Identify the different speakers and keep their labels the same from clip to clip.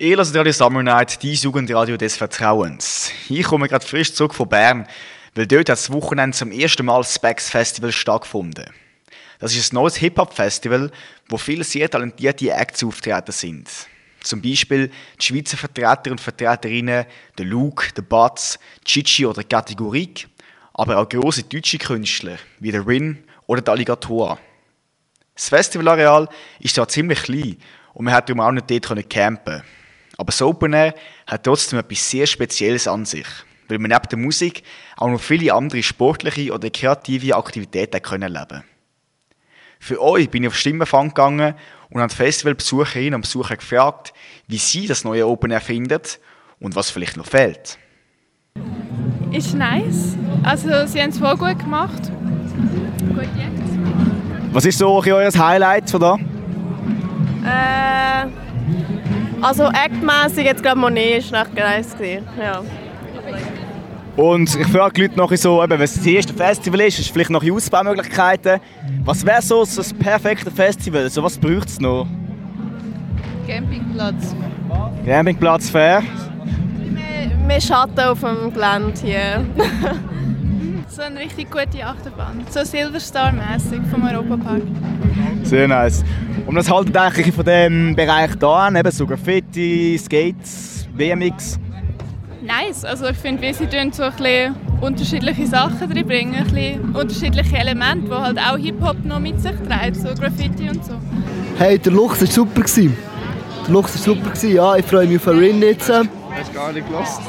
Speaker 1: Ihr hört Radio Summer Night, dein Jugendradio des Vertrauens. Ich komme gerade frisch zurück von Bern, weil dort hat das Wochenende zum ersten Mal das Specs Festival stattgefunden. Das ist ein neues Hip-Hop-Festival, wo viele sehr talentierte Acts auftreten sind. Zum Beispiel die Schweizer Vertreter und Vertreterinnen, der Luke, der Batz, Chichi oder Kategorik, aber auch grosse deutsche Künstler wie der Rin oder der Alligator. Das Festivalareal ist zwar ziemlich klein und man hat darum auch nicht dort campen aber das Open Air hat trotzdem etwas sehr Spezielles an sich, weil man neben der Musik auch noch viele andere sportliche oder kreative Aktivitäten können leben Für euch bin ich auf Stimmenfang gegangen und habe Festivalbesucherinnen und Besucher gefragt, wie sie das neue Open Air finden und was vielleicht noch fehlt.
Speaker 2: Ist nice. Also sie haben es voll gut gemacht. Gut
Speaker 1: Was ist so euer Highlight von da?
Speaker 3: Äh, also actmässig jetzt glaube Monet ist recht nice ja.
Speaker 1: Und ich frage die Leute noch so, eben, wenn es das erste Festival ist, ist vielleicht noch Ausbaumöglichkeiten. Was wäre so das perfekte Festival? So, was braucht es noch?
Speaker 2: Campingplatz.
Speaker 1: Campingplatz, fair.
Speaker 3: Mehr, mehr Schatten auf dem Gelände hier.
Speaker 2: so eine richtig gute Achterbahn. So Silverstar-mäßig vom Europapark.
Speaker 1: Sehr nice. Und was haltet ihr eigentlich von dem Bereich da an? Eben so Graffiti, Skates, BMX?
Speaker 2: Nice. Also ich finde, wie sie so ein bisschen unterschiedliche Sachen drin bringen, ein bisschen unterschiedliche Elemente, die halt auch Hip-Hop noch mit sich tragen, so Graffiti und so.
Speaker 4: Hey, der Luchs war super. Der Luchs war super, ja. Ich freue mich auf Rin jetzt.
Speaker 5: Hast du gar nicht gelost?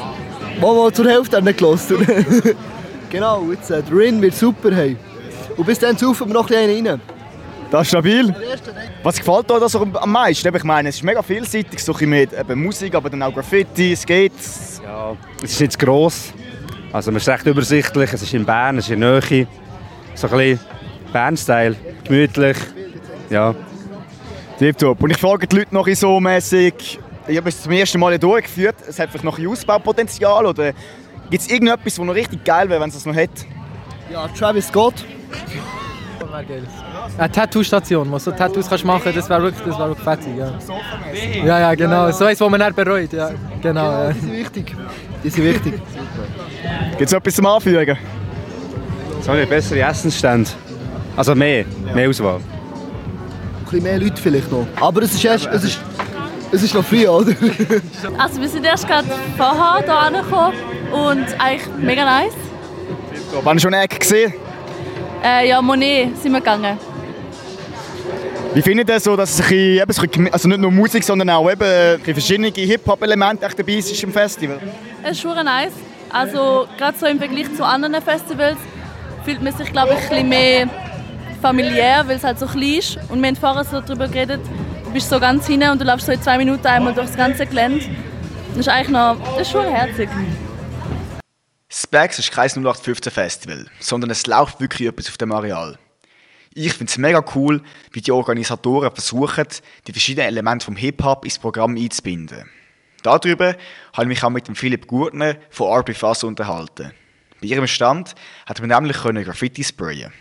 Speaker 4: Mal zur Hälfte nicht gelost. genau, jetzt, äh, der Rin wird super. Hey. Und bis dann saufen wir noch ein bisschen rein.
Speaker 1: Das ist stabil. Was gefällt dir das am meisten? Ich meine, es ist mega vielseitig, so mit eben Musik, aber dann auch Graffiti, Skates.
Speaker 5: Ja, es ist zu gross. Also man ist recht übersichtlich, es ist in Bern, es ist in Nähe. So ein bisschen Bern-Style, gemütlich. Ja.
Speaker 1: Tipptopp. Und ich frage die Leute noch so mäßig, ich habe es zum ersten Mal durchgeführt, es hat vielleicht noch ein Ausbaupotenzial oder gibt es irgendetwas, das noch richtig geil wäre, wenn es das noch hätte?
Speaker 4: Ja, Travis Scott.
Speaker 6: Eine Tattoo-Station, wo du so Tattoos kannst machen das wäre wirklich, wär wirklich fetzig. Ja. ja, ja, genau. So eins, wo man nicht bereut. Ja, genau, ja.
Speaker 4: Die sind wichtig. Die sind wichtig.
Speaker 1: Gibt es etwas zum Anfügen?
Speaker 5: So eine bessere Essensstände. Also mehr, mehr Auswahl.
Speaker 4: Ein bisschen mehr Leute vielleicht noch. Aber es ist, erst, es ist, es ist noch früh, oder?
Speaker 3: also wir sind erst gerade vorher hier angekommen und eigentlich mega nice.
Speaker 1: Wann schon eine Ecke gesehen?
Speaker 3: Äh, ja, Monet sind wir gegangen.
Speaker 1: Wie findet ihr so, dass es ein bisschen, also nicht nur Musik, sondern auch eben verschiedene Hip-Hop-Elemente dabei sind im Festival?
Speaker 3: Es ist schon nice. Also gerade so im Vergleich zu anderen Festivals fühlt man sich, glaube ich, ein bisschen mehr familiär, weil es halt so klein ist. Und wir haben vorher so darüber geredet, du bist so ganz hinten und du läufst so in zwei Minuten einmal durch das ganze Gelände. Das ist eigentlich noch, das ist schon herzig.
Speaker 1: Specs ist kein 0815 Festival, sondern es läuft wirklich etwas auf dem Areal. Ich finde es mega cool, wie die Organisatoren versuchen, die verschiedenen Elemente vom Hip-Hop ins Programm einzubinden. Darüber habe ich mich auch mit dem Philipp Gurtner von RB Fass unterhalten. Bei ihrem Stand hat man nämlich Graffiti sprayen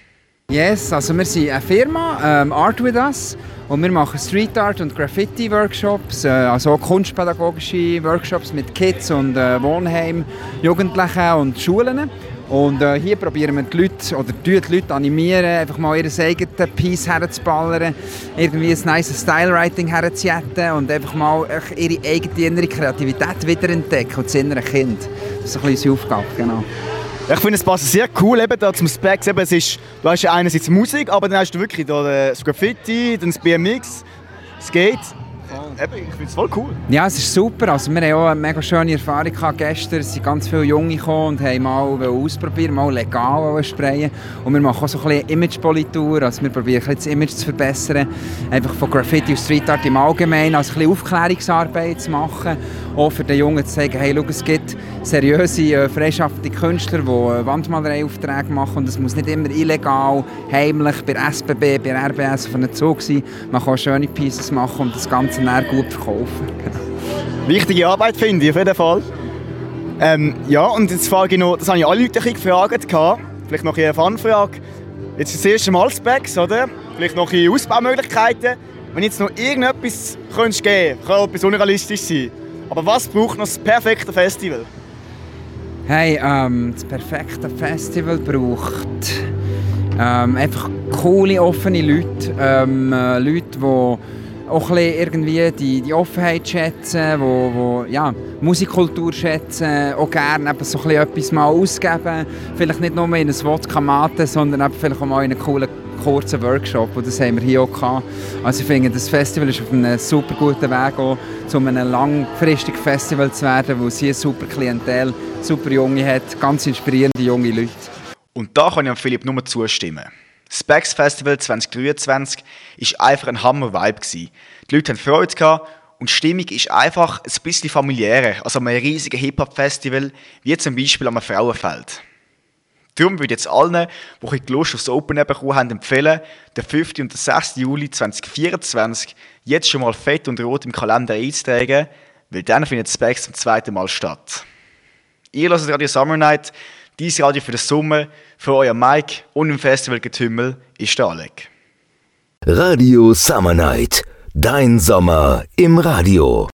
Speaker 7: Yes, also wir sind eine Firma, ähm, Art With Us, und wir machen Street Art und Graffiti Workshops, äh, also kunstpädagogische Workshops mit Kids und äh, Wohnheim, Jugendlichen und Schulen. Und äh, hier probieren wir die Leute, oder die Leute animieren, einfach mal ihr eigenes Piece herzuballern, irgendwie ein nice Style-Writing herzujetten und einfach mal ihre eigene innere Kreativität wiederentdecken und das innere Kind. Das ist ein bisschen unsere Aufgabe, genau.
Speaker 1: Ich finde es passt sehr cool, eben da zum Specs. Eben, es ist, du hast einerseits Musik, aber dann hast du wirklich da das Graffiti, dann das BMX, Skate. Eben, ich finde es voll cool.
Speaker 7: Ja, es ist super. Also, wir hatten auch eine mega schöne Erfahrung gehabt gestern. Es sind ganz viele Junge gekommen und haben mal ausprobieren, mal legal sprayen. Und wir machen auch so ein bisschen Imagepolitur. Also, wir probieren das Image zu verbessern. Einfach von Graffiti und Street Art im Allgemeinen. Also, ein bisschen Aufklärungsarbeit zu machen. Auch für den Jungen zu sagen, hey, schau, es gibt seriöse, äh, freischaffende Künstler, die äh, Wandmalereiaufträge machen. Und es muss nicht immer illegal, heimlich bei SBB, bei RBS auf einem Zug sein. Man kann schöne Pieces machen und das Ganze dann gut verkaufen.
Speaker 1: Wichtige Arbeit finde ich auf jeden Fall. Ähm, ja, und jetzt frage ich noch, das habe ich alle Leute gefragt, vielleicht noch eine Fanfrage. Jetzt ist das erste Mal Specs, oder? Vielleicht noch Ausbaumöglichkeiten. wenn jetzt noch irgendetwas könntest geben könntest, kann etwas unrealistisch sein. Aber was braucht noch das perfekte Festival?
Speaker 7: Hey, ähm, das perfekte Festival braucht ähm, einfach coole, offene Leute. Ähm, äh, Leute, die auch irgendwie die, die Offenheit schätzen, wo, wo ja, Musikkultur schätzen, auch gerne so etwas mal ausgeben. Vielleicht nicht nur in ein Wodka Mate, sondern vielleicht auch mal in einen coolen kurzen Workshop und das haben wir hier auch gehabt. Also ich finde, das Festival ist auf einem super guten Weg, auch, um ein langfristiges Festival zu werden, wo es hier super Klientel, super Junge hat, ganz inspirierende junge Leute.
Speaker 1: Und da kann ich Philipp nur zustimmen. Das Specs Festival 2023 war einfach ein Hammer-Vibe. Die Leute haben Freude und die Stimmung ist einfach ein bisschen familiärer als an einem riesigen Hip-Hop-Festival, wie zum Beispiel am Frauenfeld. Darum würde ich jetzt allen, die die Lust aufs Open bekommen haben, empfehlen, den 5. und den 6. Juli 2024 jetzt schon mal fett und rot im Kalender einzutragen, weil dann findet Specs zum zweiten Mal statt. Ihr hört Radio Summer Night, dies Radio für den Sommer, für euer Mike und im Festival Getümmel ist der Alec.
Speaker 8: Radio Summer Night, dein Sommer im Radio.